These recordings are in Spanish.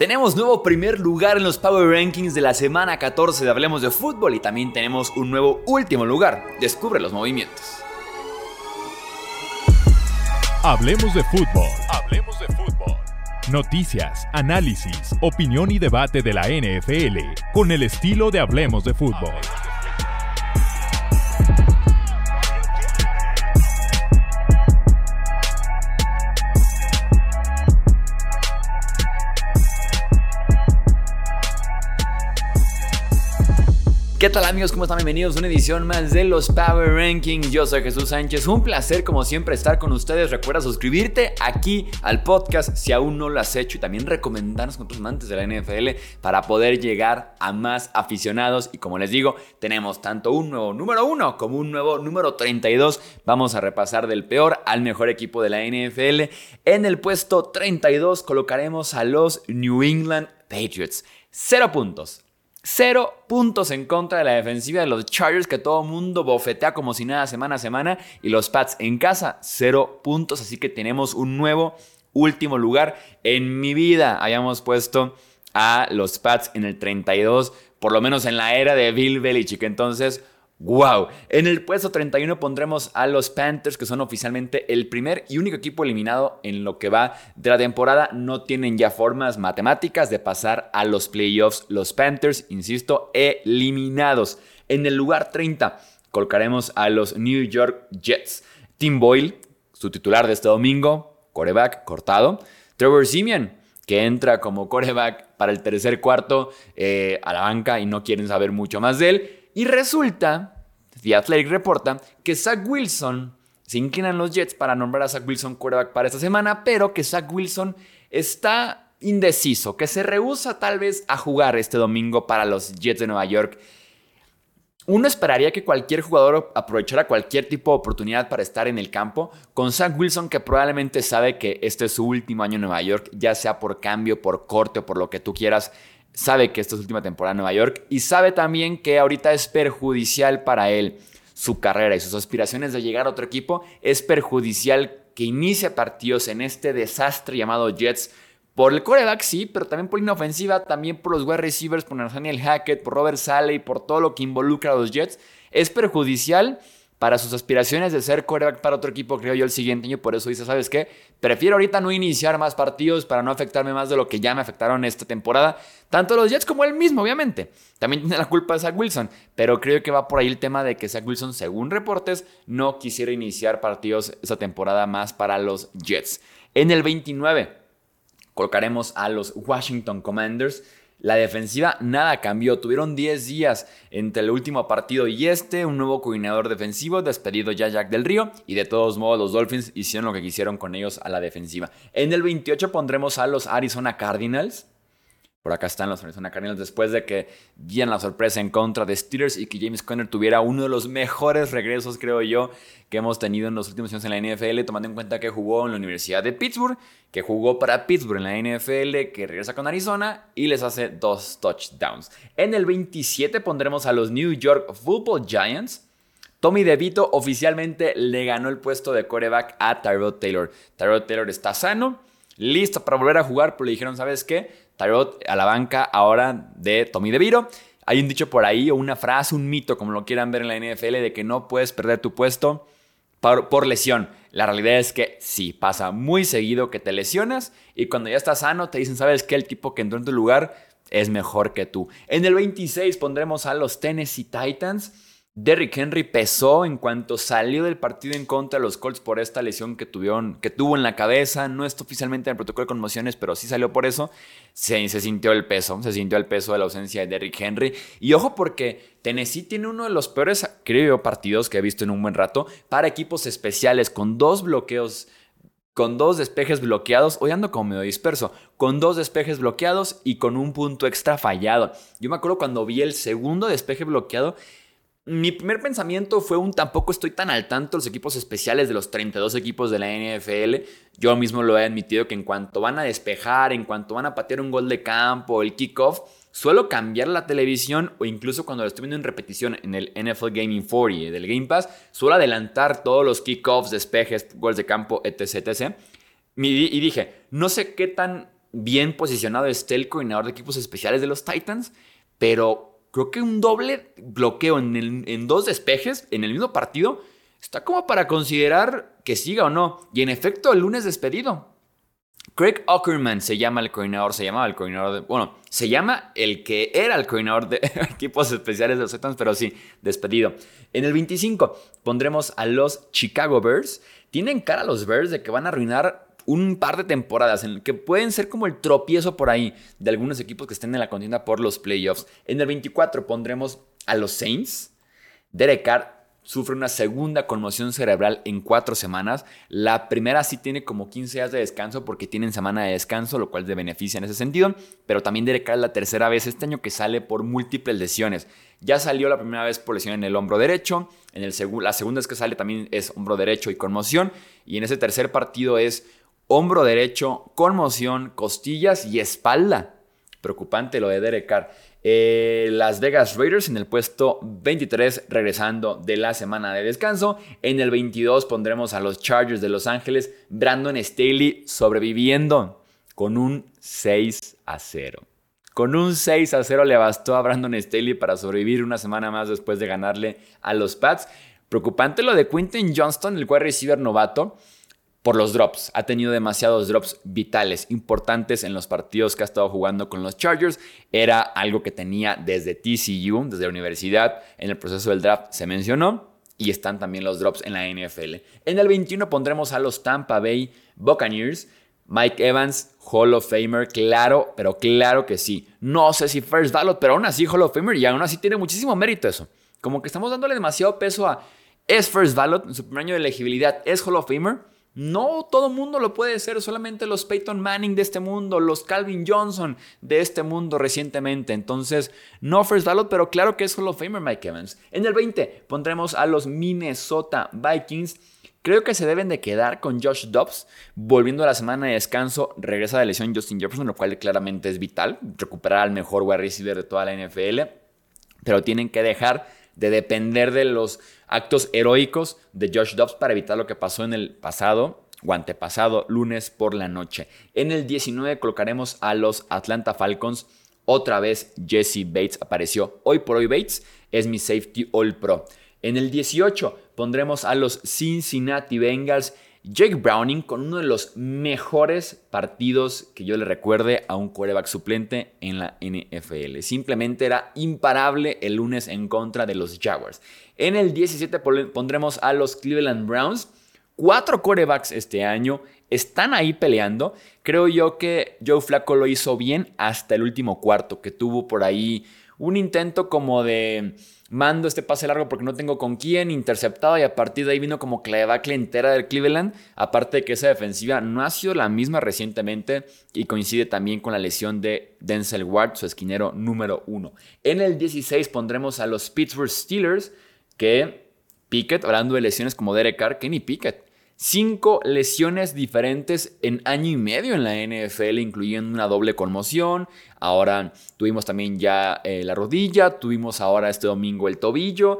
Tenemos nuevo primer lugar en los Power Rankings de la semana 14 de Hablemos de Fútbol y también tenemos un nuevo último lugar. Descubre los movimientos. Hablemos de fútbol. Hablemos de fútbol. Noticias, análisis, opinión y debate de la NFL con el estilo de Hablemos de fútbol. ¿Qué tal amigos? ¿Cómo están? Bienvenidos a una edición más de los Power Rankings. Yo soy Jesús Sánchez. Un placer como siempre estar con ustedes. Recuerda suscribirte aquí al podcast si aún no lo has hecho y también recomendarnos con tus amantes de la NFL para poder llegar a más aficionados. Y como les digo, tenemos tanto un nuevo número 1 como un nuevo número 32. Vamos a repasar del peor al mejor equipo de la NFL. En el puesto 32 colocaremos a los New England Patriots. Cero puntos. Cero puntos en contra de la defensiva de los Chargers que todo mundo bofetea como si nada semana a semana. Y los Pats en casa, cero puntos. Así que tenemos un nuevo último lugar. En mi vida habíamos puesto a los Pats en el 32, por lo menos en la era de Bill Belichick. Entonces, ¡Wow! En el puesto 31 pondremos a los Panthers, que son oficialmente el primer y único equipo eliminado en lo que va de la temporada. No tienen ya formas matemáticas de pasar a los playoffs. Los Panthers, insisto, eliminados. En el lugar 30 colocaremos a los New York Jets. Tim Boyle, su titular de este domingo, coreback cortado. Trevor Simeon, que entra como coreback para el tercer cuarto eh, a la banca y no quieren saber mucho más de él. Y resulta, The Athletic reporta, que Zach Wilson, se inclinan los Jets para nombrar a Zach Wilson quarterback para esta semana, pero que Zach Wilson está indeciso, que se rehúsa tal vez a jugar este domingo para los Jets de Nueva York. Uno esperaría que cualquier jugador aprovechara cualquier tipo de oportunidad para estar en el campo, con Zach Wilson que probablemente sabe que este es su último año en Nueva York, ya sea por cambio, por corte o por lo que tú quieras sabe que esta es su última temporada en Nueva York y sabe también que ahorita es perjudicial para él su carrera y sus aspiraciones de llegar a otro equipo. Es perjudicial que inicie partidos en este desastre llamado Jets por el coreback, sí, pero también por la ofensiva, también por los wide receivers, por Nathaniel Hackett, por Robert Saleh, por todo lo que involucra a los Jets. Es perjudicial para sus aspiraciones de ser quarterback para otro equipo, creo yo, el siguiente año. Por eso dice, ¿sabes qué? Prefiero ahorita no iniciar más partidos para no afectarme más de lo que ya me afectaron esta temporada. Tanto los Jets como él mismo, obviamente. También tiene la culpa de Zach Wilson. Pero creo que va por ahí el tema de que Zach Wilson, según reportes, no quisiera iniciar partidos esta temporada más para los Jets. En el 29 colocaremos a los Washington Commanders. La defensiva nada cambió. Tuvieron 10 días entre el último partido y este. Un nuevo coordinador defensivo, despedido ya Jack del Río. Y de todos modos, los Dolphins hicieron lo que quisieron con ellos a la defensiva. En el 28 pondremos a los Arizona Cardinals. Por acá están los Arizona Cardinals después de que dieran la sorpresa en contra de Steelers y que James Conner tuviera uno de los mejores regresos, creo yo, que hemos tenido en los últimos años en la NFL, tomando en cuenta que jugó en la Universidad de Pittsburgh, que jugó para Pittsburgh en la NFL, que regresa con Arizona y les hace dos touchdowns. En el 27 pondremos a los New York Football Giants. Tommy DeVito oficialmente le ganó el puesto de coreback a Tyrod Taylor. Tyrod Taylor está sano, listo para volver a jugar, pero le dijeron, ¿sabes qué? Tyrod a la banca ahora de Tommy DeVito. Hay un dicho por ahí o una frase, un mito, como lo quieran ver en la NFL, de que no puedes perder tu puesto por, lesión. La realidad es que sí, pasa muy seguido que te lesionas y cuando ya estás sano te dicen, ¿sabes qué? El tipo que entró en tu lugar es mejor que tú. En el 26 pondremos a los Tennessee Titans. Derrick Henry pesó en cuanto salió del partido en contra de los Colts por esta lesión que, tuvieron, que tuvo en la cabeza. No está oficialmente en el protocolo de conmociones, pero sí salió por eso. Se, se, sintió el peso, se sintió el peso de la ausencia de Derrick Henry. Y ojo porque Tennessee tiene uno de los peores, creo, partidos que he visto en un buen rato para equipos especiales con dos bloqueos con dos despejes bloqueados, hoy ando como medio disperso, con dos despejes bloqueados y con un punto extra fallado. Yo me acuerdo cuando vi el segundo despeje bloqueado mi primer pensamiento fue un tampoco estoy tan al tanto los equipos especiales de los 32 equipos de la NFL. Yo mismo lo he admitido que en cuanto van a despejar, en cuanto van a patear un gol de campo, el kickoff, suelo cambiar la televisión o incluso cuando lo estoy viendo en repetición en el NFL Gaming 40 del Game Pass, suelo adelantar todos los kickoffs, despejes, goles de campo, etc, etc. Y dije, no sé qué tan bien posicionado esté el coordinador de equipos especiales de los Titans, pero creo que un doble bloqueo en, en dos despejes en el mismo partido está como para considerar que siga o no. Y en efecto, el lunes despedido. Craig Ockerman se llama el coordinador, se llamaba el coordinador bueno, se llama el que era el coordinador de equipos especiales de los Titans, pero sí, despedido. En el 25 pondremos a los Chicago Bears. Tienen cara a los Bears de que van a arruinar un par de temporadas en que pueden ser como el tropiezo por ahí de algunos equipos que estén en la contienda por los playoffs. En el 24 pondremos a los Saints. Derek Carr sufre una segunda conmoción cerebral en cuatro semanas. La primera sí tiene como 15 días de descanso porque tienen semana de descanso, lo cual te beneficia en ese sentido. Pero también Derek Carr es la tercera vez este año que sale por múltiples lesiones. Ya salió la primera vez por lesión en el hombro derecho. En el la segunda vez que sale también es hombro derecho y conmoción. Y en ese tercer partido es hombro derecho, conmoción, costillas y espalda. Preocupante lo de Derek Carr. Eh, Las Vegas Raiders en el puesto 23, regresando de la semana de descanso. En el 22 pondremos a los Chargers de Los Ángeles. Brandon Staley sobreviviendo con un 6 a 0. Con un 6 a 0 le bastó a Brandon Staley para sobrevivir una semana más después de ganarle a los Pats. Preocupante lo de Quentin Johnston, el cual receiver novato por los drops. Ha tenido demasiados drops vitales, importantes en los partidos que ha estado jugando con los Chargers. Era algo que tenía desde TCU, desde la universidad. En el proceso del draft se mencionó. Y están también los drops en la NFL. En el 21 pondremos a los Tampa Bay Buccaneers. Mike Evans, Hall of Famer, claro, pero claro que sí. No sé si First Ballot, pero aún así Hall of Famer y aún así tiene muchísimo mérito eso. Como que estamos dándole demasiado peso a es First Ballot en su primer año de elegibilidad, es Hall of Famer. No todo mundo lo puede ser, solamente los Peyton Manning de este mundo, los Calvin Johnson de este mundo recientemente. Entonces, no first ballot, pero claro que es Hall of Famer Mike Evans. En el 20 pondremos a los Minnesota Vikings. Creo que se deben de quedar con Josh Dobbs. Volviendo a la semana de descanso, regresa de lesión Justin Jefferson, lo cual claramente es vital. Recuperar al mejor wide receiver de toda la NFL. Pero tienen que dejar de depender de los actos heroicos de Josh Dobbs para evitar lo que pasó en el pasado o antepasado lunes por la noche. En el 19 colocaremos a los Atlanta Falcons. Otra vez Jesse Bates apareció. Hoy por hoy Bates es mi safety all pro. En el 18 pondremos a los Cincinnati Bengals. Jake Browning con uno de los mejores partidos que yo le recuerde a un quarterback suplente en la NFL. Simplemente era imparable el lunes en contra de los Jaguars. En el 17 pondremos a los Cleveland Browns. Cuatro quarterbacks este año están ahí peleando. Creo yo que Joe Flacco lo hizo bien hasta el último cuarto, que tuvo por ahí un intento como de mando este pase largo porque no tengo con quién, interceptado y a partir de ahí vino como que la debacle entera del Cleveland, aparte de que esa defensiva no ha sido la misma recientemente y coincide también con la lesión de Denzel Ward, su esquinero número uno. En el 16 pondremos a los Pittsburgh Steelers que Pickett, hablando de lesiones como Derek Carr, Kenny Pickett Cinco lesiones diferentes en año y medio en la NFL, incluyendo una doble conmoción. Ahora tuvimos también ya eh, la rodilla, tuvimos ahora este domingo el tobillo,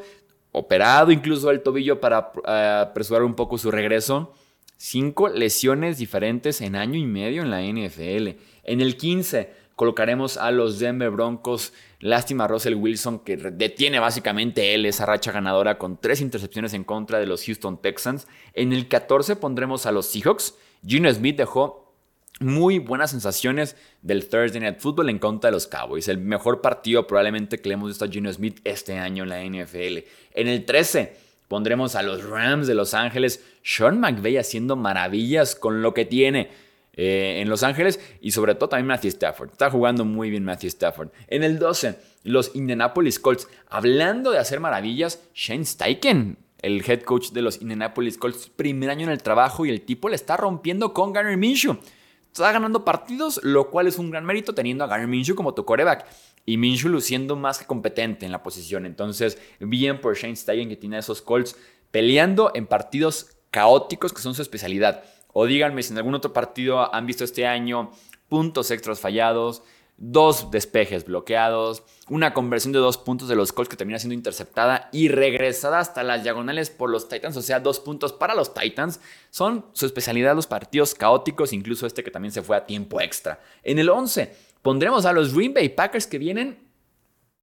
operado incluso el tobillo para eh, apresurar un poco su regreso. Cinco lesiones diferentes en año y medio en la NFL. En el 15 colocaremos a los Denver Broncos Lástima Russell Wilson que detiene básicamente él esa racha ganadora con tres intercepciones en contra de los Houston Texans. En el 14 pondremos a los Seahawks. Gino Smith dejó muy buenas sensaciones del Thursday Night Football en contra de los Cowboys. El mejor partido probablemente que le hemos visto a Gino Smith este año en la NFL. En el 13 pondremos a los Rams de Los Ángeles. Sean McVay haciendo maravillas con lo que tiene. Eh, en Los Ángeles y sobre todo también Matthew Stafford. Está jugando muy bien Matthew Stafford. En el 12, los Indianapolis Colts. Hablando de hacer maravillas, Shane Steichen, el head coach de los Indianapolis Colts, primer año en el trabajo y el tipo le está rompiendo con Garner Minshew. Está ganando partidos, lo cual es un gran mérito teniendo a Garner Minshew como tu coreback. Y Minshew luciendo más que competente en la posición. Entonces, bien por Shane Steichen que tiene a esos Colts peleando en partidos caóticos que son su especialidad. O díganme si en algún otro partido han visto este año puntos extras fallados, dos despejes bloqueados, una conversión de dos puntos de los Colts que termina siendo interceptada y regresada hasta las diagonales por los Titans, o sea, dos puntos para los Titans. Son su especialidad los partidos caóticos, incluso este que también se fue a tiempo extra. En el 11 pondremos a los Green Bay Packers que vienen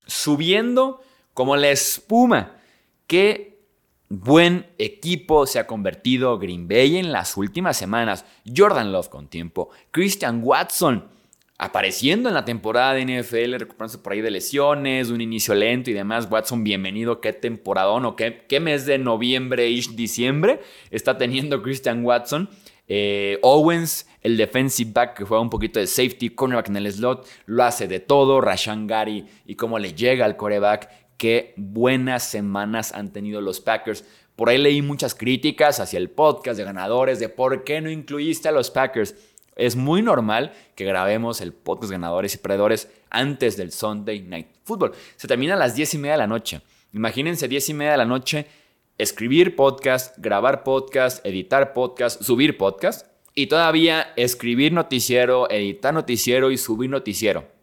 subiendo como la espuma. Qué buen equipo se ha convertido Green Bay en las últimas semanas. Jordan Love con tiempo, Christian Watson apareciendo en la temporada de NFL, recuperándose por ahí de lesiones, un inicio lento y demás. Watson, bienvenido. Qué temporadón o qué, qué mes de noviembre y diciembre está teniendo Christian Watson. Eh, Owens, el defensive back que juega un poquito de safety, cornerback en el slot, lo hace de todo. Rashan Gary y cómo le llega al coreback. Qué buenas semanas han tenido los Packers. Por ahí leí muchas críticas hacia el podcast de ganadores de por qué no incluiste a los Packers. Es muy normal que grabemos el podcast ganadores y perdedores antes del Sunday Night Football. Se termina a las 10 y media de la noche. Imagínense 10 y media de la noche, escribir podcast, grabar podcast, editar podcast, subir podcast y todavía escribir noticiero, editar noticiero y subir noticiero.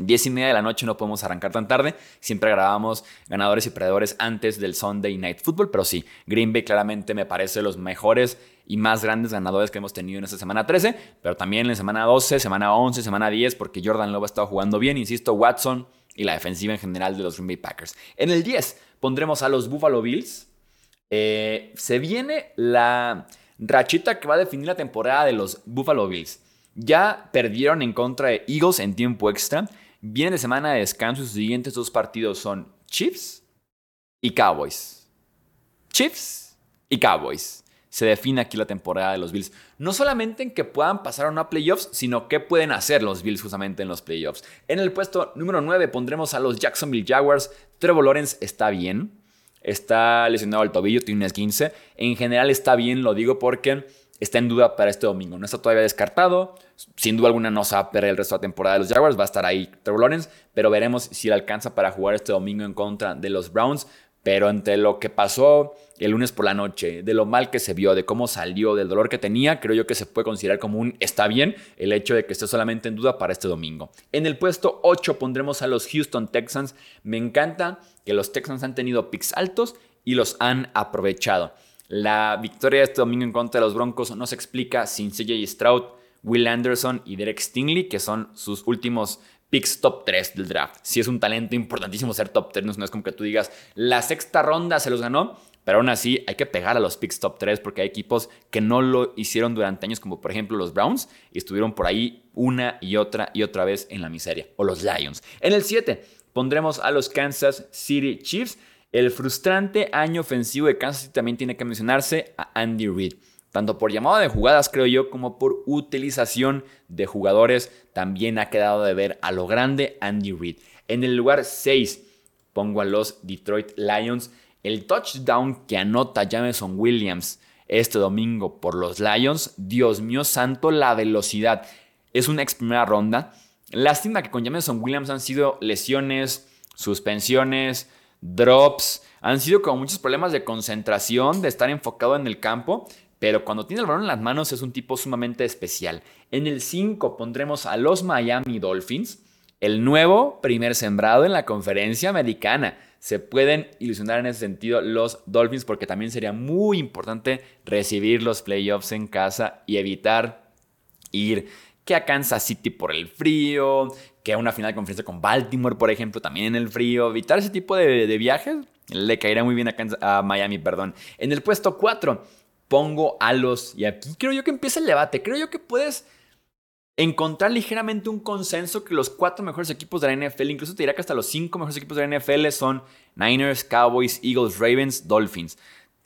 10 y media de la noche no podemos arrancar tan tarde. Siempre grabamos ganadores y perdedores antes del Sunday Night Football. Pero sí, Green Bay claramente me parece los mejores y más grandes ganadores que hemos tenido en esta semana 13. Pero también en la semana 12, semana 11, semana 10, porque Jordan Love ha estado jugando bien. Insisto, Watson y la defensiva en general de los Green Bay Packers. En el 10 pondremos a los Buffalo Bills. Eh, se viene la rachita que va a definir la temporada de los Buffalo Bills. Ya perdieron en contra de Eagles en tiempo extra. Viene de semana de descanso y sus siguientes dos partidos son Chiefs y Cowboys. Chiefs y Cowboys. Se define aquí la temporada de los Bills. No solamente en que puedan pasar a una playoffs, sino qué pueden hacer los Bills justamente en los playoffs. En el puesto número 9 pondremos a los Jacksonville Jaguars. Trevor Lawrence está bien. Está lesionado al tobillo, tiene un 15. En general está bien, lo digo porque está en duda para este domingo. No está todavía descartado. Sin duda alguna no se va a perder el resto de la temporada de los Jaguars. Va a estar ahí Trevor Lawrence. Pero veremos si le alcanza para jugar este domingo en contra de los Browns. Pero entre lo que pasó el lunes por la noche, de lo mal que se vio, de cómo salió, del dolor que tenía, creo yo que se puede considerar como un está bien el hecho de que esté solamente en duda para este domingo. En el puesto 8 pondremos a los Houston Texans. Me encanta que los Texans han tenido picks altos y los han aprovechado. La victoria de este domingo en contra de los Broncos no se explica sin CJ Stroud, Will Anderson y Derek Stingley, que son sus últimos picks top 3 del draft. Si es un talento importantísimo ser top 3, no es como que tú digas, la sexta ronda se los ganó, pero aún así hay que pegar a los picks top 3 porque hay equipos que no lo hicieron durante años, como por ejemplo los Browns, y estuvieron por ahí una y otra y otra vez en la miseria. O los Lions. En el 7 pondremos a los Kansas City Chiefs. El frustrante año ofensivo de Kansas City también tiene que mencionarse a Andy Reid. Tanto por llamada de jugadas, creo yo, como por utilización de jugadores, también ha quedado de ver a lo grande Andy Reid. En el lugar 6 pongo a los Detroit Lions. El touchdown que anota Jameson Williams este domingo por los Lions, Dios mío santo, la velocidad. Es una ex primera ronda. Lástima que con Jameson Williams han sido lesiones, suspensiones, drops. Han sido como muchos problemas de concentración, de estar enfocado en el campo. Pero cuando tiene el balón en las manos es un tipo sumamente especial. En el 5 pondremos a los Miami Dolphins, el nuevo primer sembrado en la conferencia americana. Se pueden ilusionar en ese sentido los Dolphins porque también sería muy importante recibir los playoffs en casa y evitar ir que a Kansas City por el frío, que a una final de conferencia con Baltimore, por ejemplo, también en el frío. Evitar ese tipo de, viajes le caerá muy bien a, a Miami, perdón. En el puesto 4 pongo a los... Y aquí creo yo que empieza el debate. Creo yo que puedes encontrar ligeramente un consenso que los cuatro mejores equipos de la NFL, incluso te dirá que hasta los cinco mejores equipos de la NFL son Niners, Cowboys, Eagles, Ravens, Dolphins.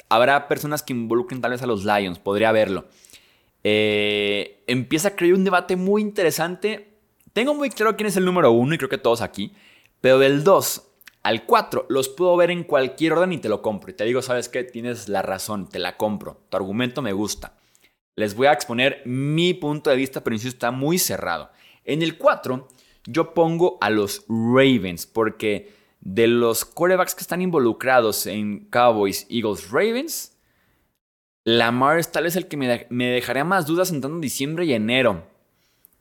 Habrá personas que involucren tal vez a los Lions, podría verlo. Eh, empieza, creo yo, un debate muy interesante. Tengo muy claro quién es el número uno y creo que todos aquí. Pero del 2 al 4 los puedo ver en cualquier orden y te lo compro. Y te digo, ¿sabes qué? Tienes la razón, te la compro. Tu argumento me gusta. Les voy a exponer mi punto de vista, pero insisto, está muy cerrado. En el 4 yo pongo a los Ravens porque de los quarterbacks que están involucrados en Cowboys, Eagles, Ravens, Lamar es tal vez el que me, dejaría más dudas entrando en diciembre y enero.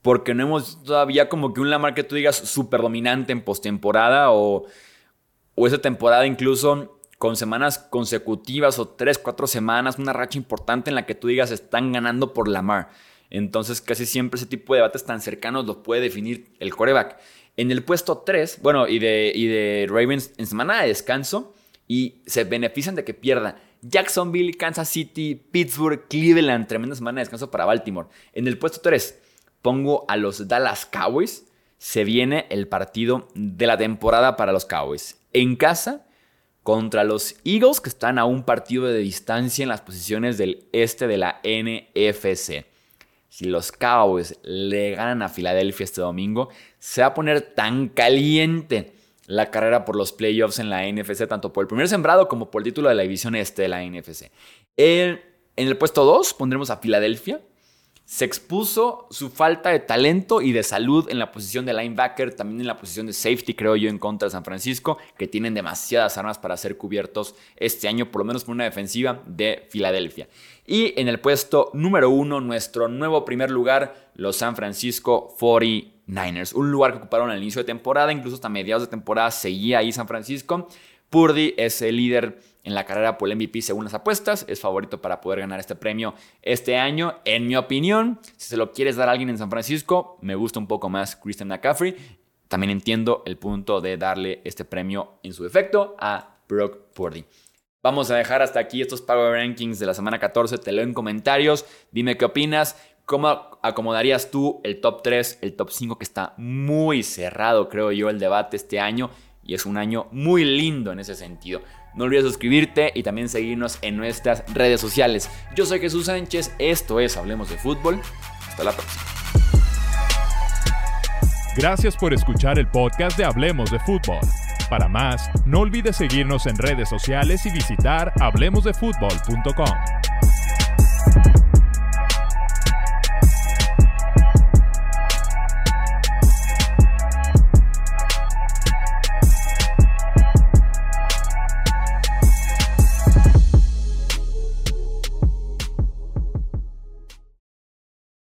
porque no hemos todavía como que un Lamar que tú digas súper dominante en postemporada o, o esa temporada incluso con semanas consecutivas o tres, cuatro semanas, una racha importante en la que tú digas están ganando por Lamar. Entonces casi siempre ese tipo de debates tan cercanos los puede definir el coreback. En el puesto 3, bueno, y de, y de Ravens en semana de descanso y se benefician de que pierda Jacksonville, Kansas City, Pittsburgh, Cleveland, tremenda semana de descanso para Baltimore. En el puesto 3 pongo a los Dallas Cowboys. Se viene el partido de la temporada para los Cowboys. En casa contra los Eagles, que están a un partido de distancia en las posiciones del este de la NFC. Si los Cowboys le ganan a Filadelfia este domingo, se va a poner tan caliente la carrera por los playoffs en la NFC, tanto por el primer sembrado como por el título de la división este de la NFC. en el puesto 2 pondremos a Filadelfia, se expuso su falta de talento y de salud en la posición de linebacker, también en la posición de safety, creo yo, en contra de San Francisco, que tienen demasiadas armas para ser cubiertos este año, por lo menos por una defensiva de Filadelfia. Y en el puesto número uno, nuestro nuevo primer lugar, los San Francisco 49ers. Un lugar que ocuparon al inicio de temporada, incluso hasta mediados de temporada seguía ahí San Francisco. Purdy es el líder en la carrera por el MVP según las apuestas. Es favorito para poder ganar este premio este año. En mi opinión, si se lo quieres dar a alguien en San Francisco, me gusta un poco más Christian McCaffrey. También entiendo el punto de darle este premio en su efecto a Brock Purdy. Vamos a dejar hasta aquí estos Power Rankings de la semana 14. Te leo en comentarios. Dime qué opinas. ¿Cómo acomodarías tú el top 3, el top 5 que está muy cerrado, creo yo, el debate este año? Y es un año muy lindo en ese sentido. No olvides suscribirte y también seguirnos en nuestras redes sociales. Yo soy Jesús Sánchez, esto es Hablemos de Fútbol. Hasta la próxima. Gracias por escuchar el podcast de Hablemos de Fútbol. Para más, no olvides seguirnos en redes sociales y visitar hablemosdefutbol.com.